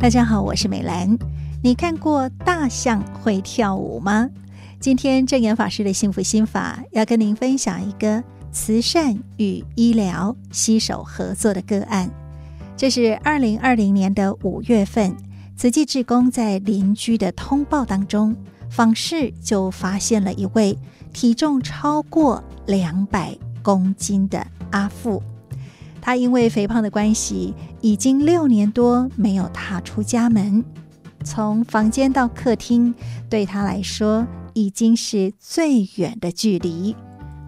大家好，我是美兰。你看过大象会跳舞吗？今天证言法师的幸福心法要跟您分享一个慈善与医疗携手合作的个案。这是二零二零年的五月份，慈济志工在邻居的通报当中访视，就发现了一位体重超过两百公斤的阿富。他因为肥胖的关系，已经六年多没有踏出家门。从房间到客厅，对他来说已经是最远的距离，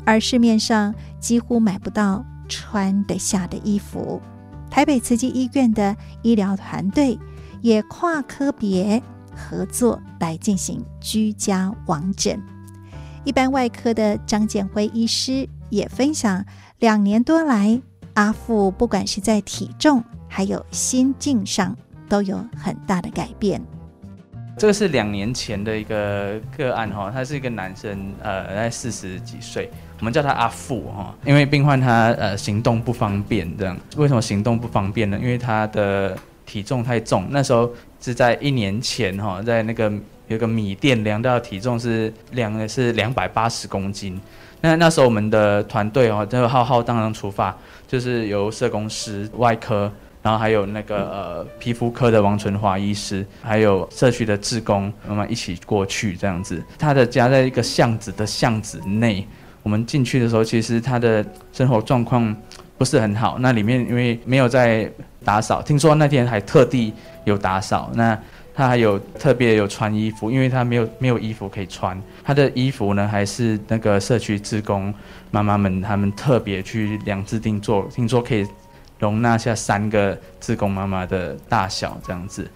而市面上几乎买不到穿得下的衣服。台北慈济医院的医疗团队也跨科别合作来进行居家网诊。一般外科的张建辉医师也分享，两年多来，阿富不管是在体重还有心境上，都有很大的改变。这个是两年前的一个个案哈，他是一个男生，呃，在四十几岁，我们叫他阿富哈，因为病患他呃行动不方便这样。为什么行动不方便呢？因为他的体重太重。那时候是在一年前哈，在那个有个米店量到体重是量的是两百八十公斤。那那时候我们的团队哦，就浩浩荡荡出发，就是由社工师、外科。然后还有那个呃皮肤科的王纯华医师，还有社区的志工，我们一起过去这样子。他的家在一个巷子的巷子内，我们进去的时候，其实他的生活状况不是很好。那里面因为没有在打扫，听说那天还特地有打扫。那他还有特别有穿衣服，因为他没有没有衣服可以穿。他的衣服呢，还是那个社区职工妈妈们他们特别去量制定做，听说可以。容纳下三个志工妈妈的大小这样子，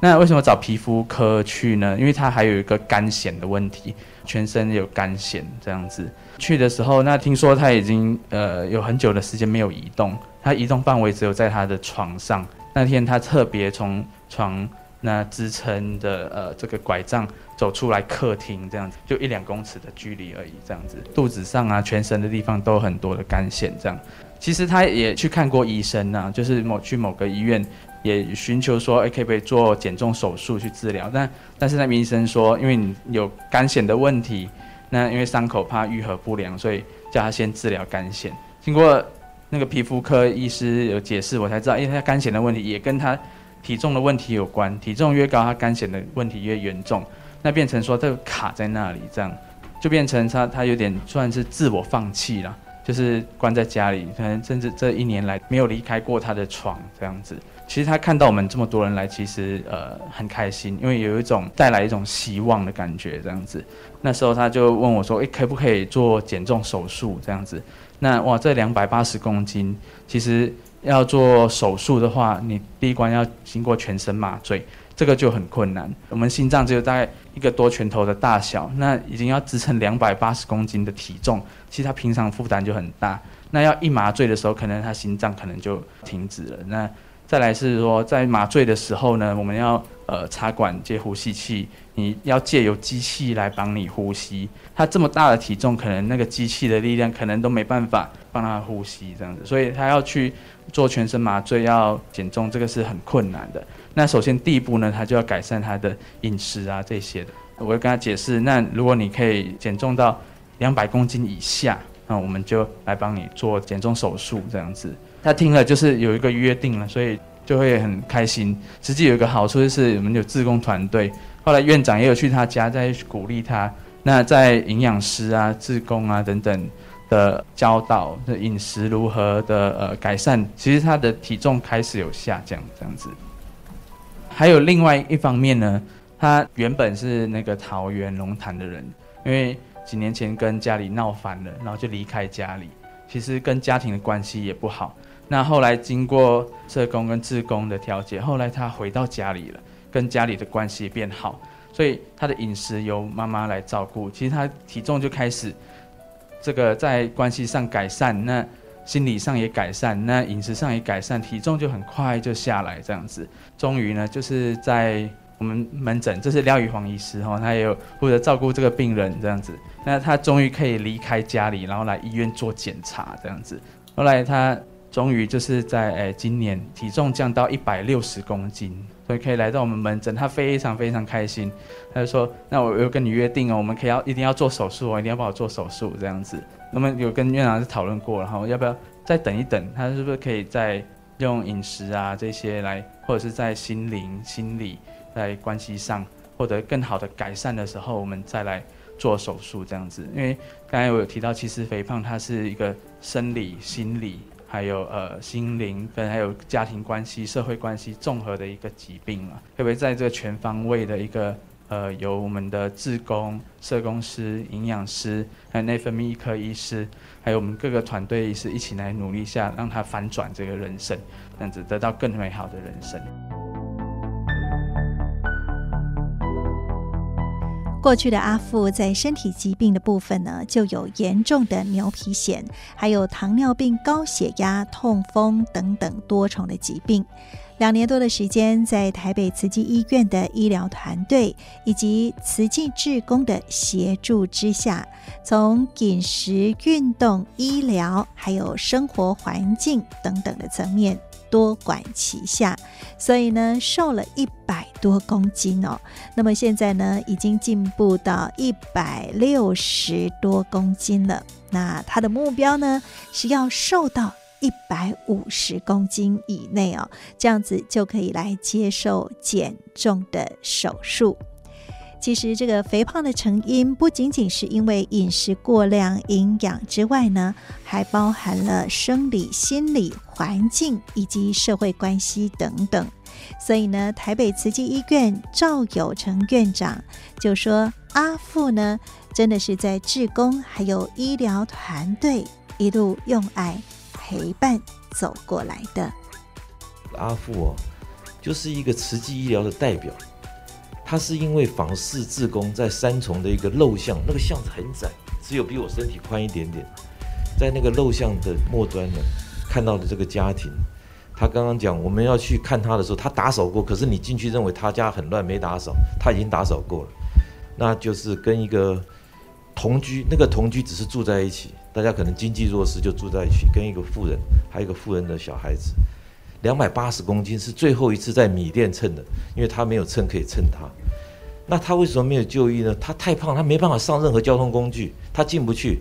那为什么找皮肤科去呢？因为他还有一个干癬的问题，全身有干癬这样子。去的时候，那听说他已经呃有很久的时间没有移动，他移动范围只有在他的床上。那天他特别从床那支撑的呃这个拐杖走出来客厅这样子，就一两公尺的距离而已这样子。肚子上啊，全身的地方都很多的干癬这样。其实他也去看过医生呐、就是某去某个医院也寻求说，哎，可不可以做减重手术去治疗？但但是那名医生说，因为你有干癬的问题，那因为伤口怕愈合不良，所以叫他先治疗干癬。经过那个皮肤科医师有解释，我才知道，因为他干癬的问题也跟他体重的问题有关，体重越高，他肝显的问题越严重。那变成说这个卡在那里，这样就变成他他有点算是自我放弃了。就是关在家里，可能甚至这一年来没有离开过他的床这样子。其实他看到我们这么多人来，其实呃很开心，因为有一种带来一种希望的感觉这样子。那时候他就问我说：“诶，可不可以做减重手术这样子？”那哇，这两百八十公斤，其实要做手术的话，你第一关要经过全身麻醉。这个就很困难。我们心脏只有大概一个多拳头的大小，那已经要支撑两百八十公斤的体重，其实他平常负担就很大。那要一麻醉的时候，可能他心脏可能就停止了。那再来是说，在麻醉的时候呢，我们要呃插管接呼吸器，你要借由机器来帮你呼吸。他这么大的体重，可能那个机器的力量可能都没办法帮他呼吸这样子，所以他要去做全身麻醉，要减重，这个是很困难的。那首先第一步呢，他就要改善他的饮食啊这些的。我会跟他解释，那如果你可以减重到两百公斤以下，那我们就来帮你做减重手术这样子。他听了就是有一个约定了，所以就会很开心。实际有一个好处就是我们有志工团队，后来院长也有去他家再鼓励他。那在营养师啊、志工啊等等的教导，的饮食如何的呃改善，其实他的体重开始有下降这样子。还有另外一方面呢，他原本是那个桃园龙潭的人，因为几年前跟家里闹翻了，然后就离开家里。其实跟家庭的关系也不好。那后来经过社工跟志工的调解，后来他回到家里了，跟家里的关系变好，所以他的饮食由妈妈来照顾。其实他体重就开始这个在关系上改善。那心理上也改善，那饮食上也改善，体重就很快就下来，这样子。终于呢，就是在我们门诊，这是廖宇煌医师哈，他也有负责照顾这个病人这样子。那他终于可以离开家里，然后来医院做检查这样子。后来他终于就是在诶、今年体重降到一百六十公斤，所以可以来到我们门诊，他非常非常开心。他就说：“那我有跟你约定哦，我们可以要一定要做手术哦，一定要帮我做手术这样子。”那么有跟院长是讨论过，然后要不要再等一等？他是不是可以再用饮食啊这些来，或者是在心灵、心理在关系上获得更好的改善的时候，我们再来做手术这样子？因为刚才我有提到，其实肥胖它是一个生理、心理。还有呃心灵跟还有家庭关系、社会关系综合的一个疾病嘛，特别在这个全方位的一个呃，由我们的志工、社工师、营养师，还有内分泌科医师，还有我们各个团队医师一起来努力下，让他反转这个人生，这样子得到更美好的人生。过去的阿富在身体疾病的部分呢，就有严重的牛皮癣，还有糖尿病、高血压、痛风等等多重的疾病。两年多的时间，在台北慈济医院的医疗团队以及慈济志工的协助之下，从饮食、运动、医疗，还有生活环境等等的层面。多管齐下，所以呢，瘦了一百多公斤哦。那么现在呢，已经进步到一百六十多公斤了。那他的目标呢，是要瘦到一百五十公斤以内哦，这样子就可以来接受减重的手术。其实这个肥胖的成因不仅仅是因为饮食过量、营养之外呢，还包含了生理、心理、环境以及社会关系等等。所以呢，台北慈济医院赵有成院长就说：“阿富呢，真的是在志工还有医疗团队一路用爱陪伴走过来的。阿富哦，就是一个慈济医疗的代表。”他是因为访视自宫在三重的一个陋巷，那个巷子很窄，只有比我身体宽一点点。在那个陋巷的末端呢，看到了这个家庭。他刚刚讲我们要去看他的时候，他打扫过，可是你进去认为他家很乱没打扫，他已经打扫过了。那就是跟一个同居，那个同居只是住在一起，大家可能经济弱势就住在一起，跟一个富人，还有一个富人的小孩子。两百八十公斤是最后一次在米店称的，因为他没有秤可以称他。那他为什么没有就医呢？他太胖，他没办法上任何交通工具，他进不去，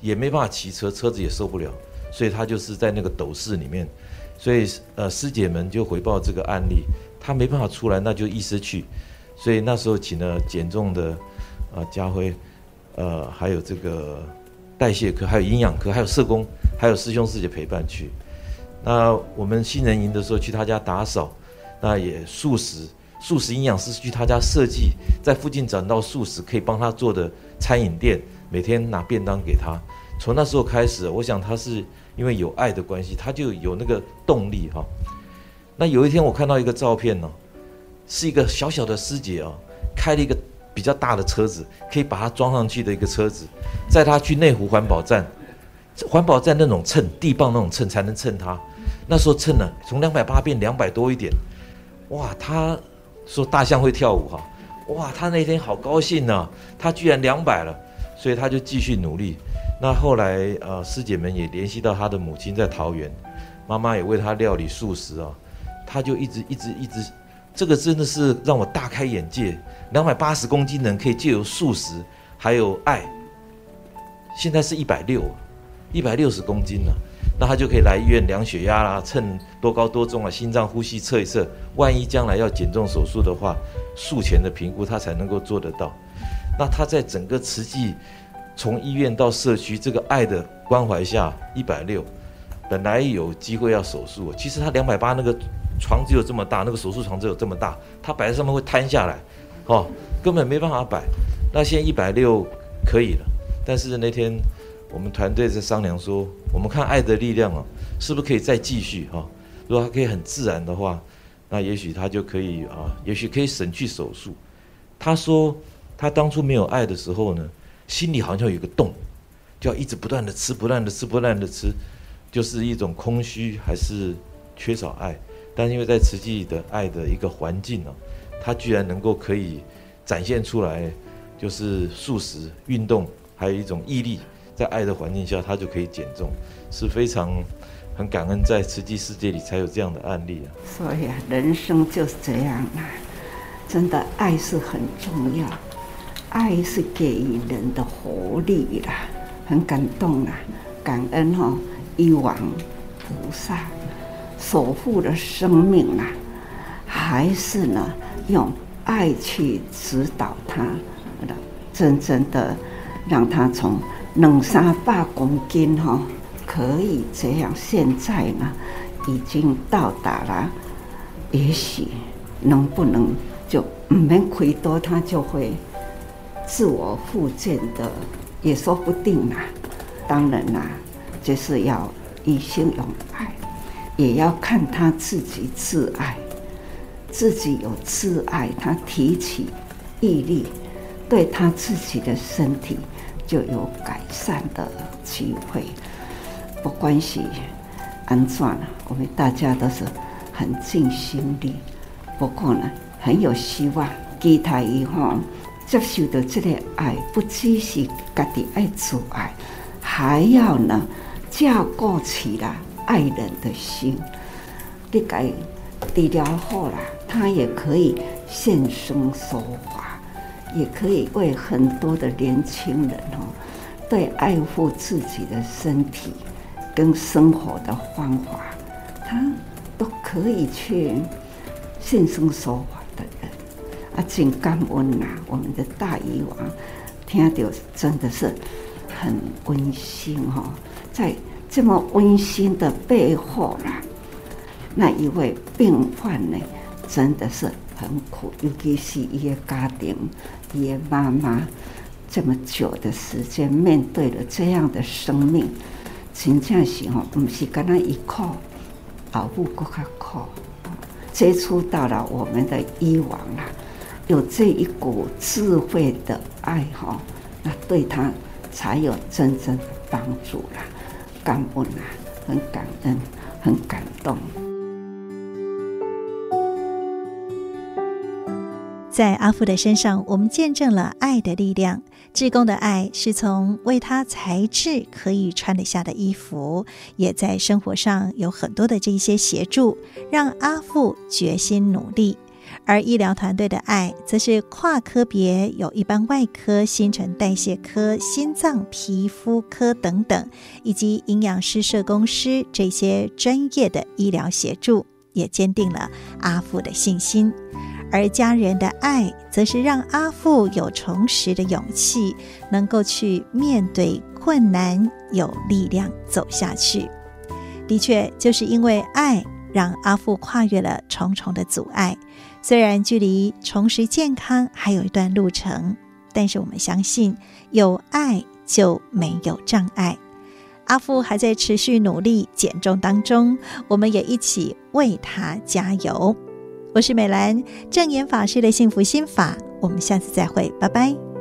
也没办法骑车，车子也受不了，所以他就是在那个斗室里面。所以呃，师姐们就回报这个案例，他没办法出来，那就医师去。所以那时候请了减重的啊家辉，呃，还有这个代谢科，还有营养科，还有社工，还有师兄师姐陪伴去。那我们新人营的时候去他家打扫，那也素食，素食营养师去他家设计，在附近找到素食可以帮他做的餐饮店，每天拿便当给他。从那时候开始，我想他是因为有爱的关系，他就有那个动力哈。那有一天我看到一个照片呢，是一个小小的师姐啊，开了一个比较大的车子，可以把它装上去的一个车子，载他去内湖环保站，环保站那种秤，地磅那种秤才能称他。那时候称了，从两百八变两百多一点，哇！他说大象会跳舞哈，哇！他那天好高兴呢，他居然两百了，所以他就继续努力。那后来呃，师姐们也联系到他的母亲在桃园，妈妈也为他料理素食啊，他就一直一直一直，这个真的是让我大开眼界。两百八十公斤人可以借由素食还有爱，现在是一百六，一百六十公斤了。那他就可以来医院量血压啦，称多高多重啊，心脏呼吸测一测。万一将来要减重手术的话，术前的评估他才能够做得到。那他在整个慈济，从医院到社区这个爱的关怀下，一百六，本来有机会要手术，其实他两百八那个床只有这么大，那个手术床只有这么大，他摆在上面会瘫下来，哦，根本没办法摆。那现在一百六可以了，但是那天。我们团队在商量说，我们看爱的力量啊，是不是可以再继续哈？如果他可以很自然的话，那也许他就可以啊，也许可以省去手术。他说他当初没有爱的时候呢，心里好像有个洞，就要一直不断的吃，不断的吃，不断的吃，就是一种空虚还是缺少爱。但因为在慈济的爱的一个环境呢，他居然能够可以展现出来，就是素食、运动，还有一种毅力。在爱的环境下，他就可以减重，是非常很感恩在慈济世界里才有这样的案例啊。所以啊，人生就是这样啊，真的爱是很重要，爱是给予人的活力啦，很感动啊，感恩、哦，一往菩萨守护的生命啊，还是呢用爱去指导他，真正的让他从两三百公斤哈。可以这样，现在呢，已经到达了，也许能不能就唔免亏多，他就会自我复健的，也说不定啦。当然啦，就是要以心用爱，也要看他自己自爱，自己有自爱，他提起毅力，对他自己的身体就有改善的机会。不关系，安怎了？我们大家都是很尽心力，不过呢，很有希望。期待以后接受到这个爱，不只是家己爱自爱，还要呢，架构起来爱人的心。你该治疗好了，他也可以现身说法，也可以为很多的年轻人哦，对爱护自己的身体。跟生活的方法，他都可以去现身说法的人啊，真感恩呐！我们的大医王听到真的是很温馨哈，在这么温馨的背后啦，那一位病患呢，真的是很苦，尤其是一个家庭，一个妈妈这么久的时间面对了这样的生命。真正是吼，不是跟他一靠，保护更加靠，接触到了我们的医王啦，有这一股智慧的爱哈，那对他才有真正的帮助啦，感恩啊，很感恩，很感动。在阿富的身上，我们见证了爱的力量。志工的爱是从为他裁制可以穿得下的衣服，也在生活上有很多的这些协助，让阿富决心努力。而医疗团队的爱，则是跨科别，有一般外科、新陈代谢科、心脏、皮肤科等等，以及营养师、社工师这些专业的医疗协助，也坚定了阿富的信心。而家人的爱，则是让阿富有重拾的勇气，能够去面对困难，有力量走下去。的确，就是因为爱，让阿富跨越了重重的阻碍。虽然距离重拾健康还有一段路程，但是我们相信，有爱就没有障碍。阿富还在持续努力减重当中，我们也一起为他加油。我是美兰，正言法师的幸福心法，我们下次再会，拜拜。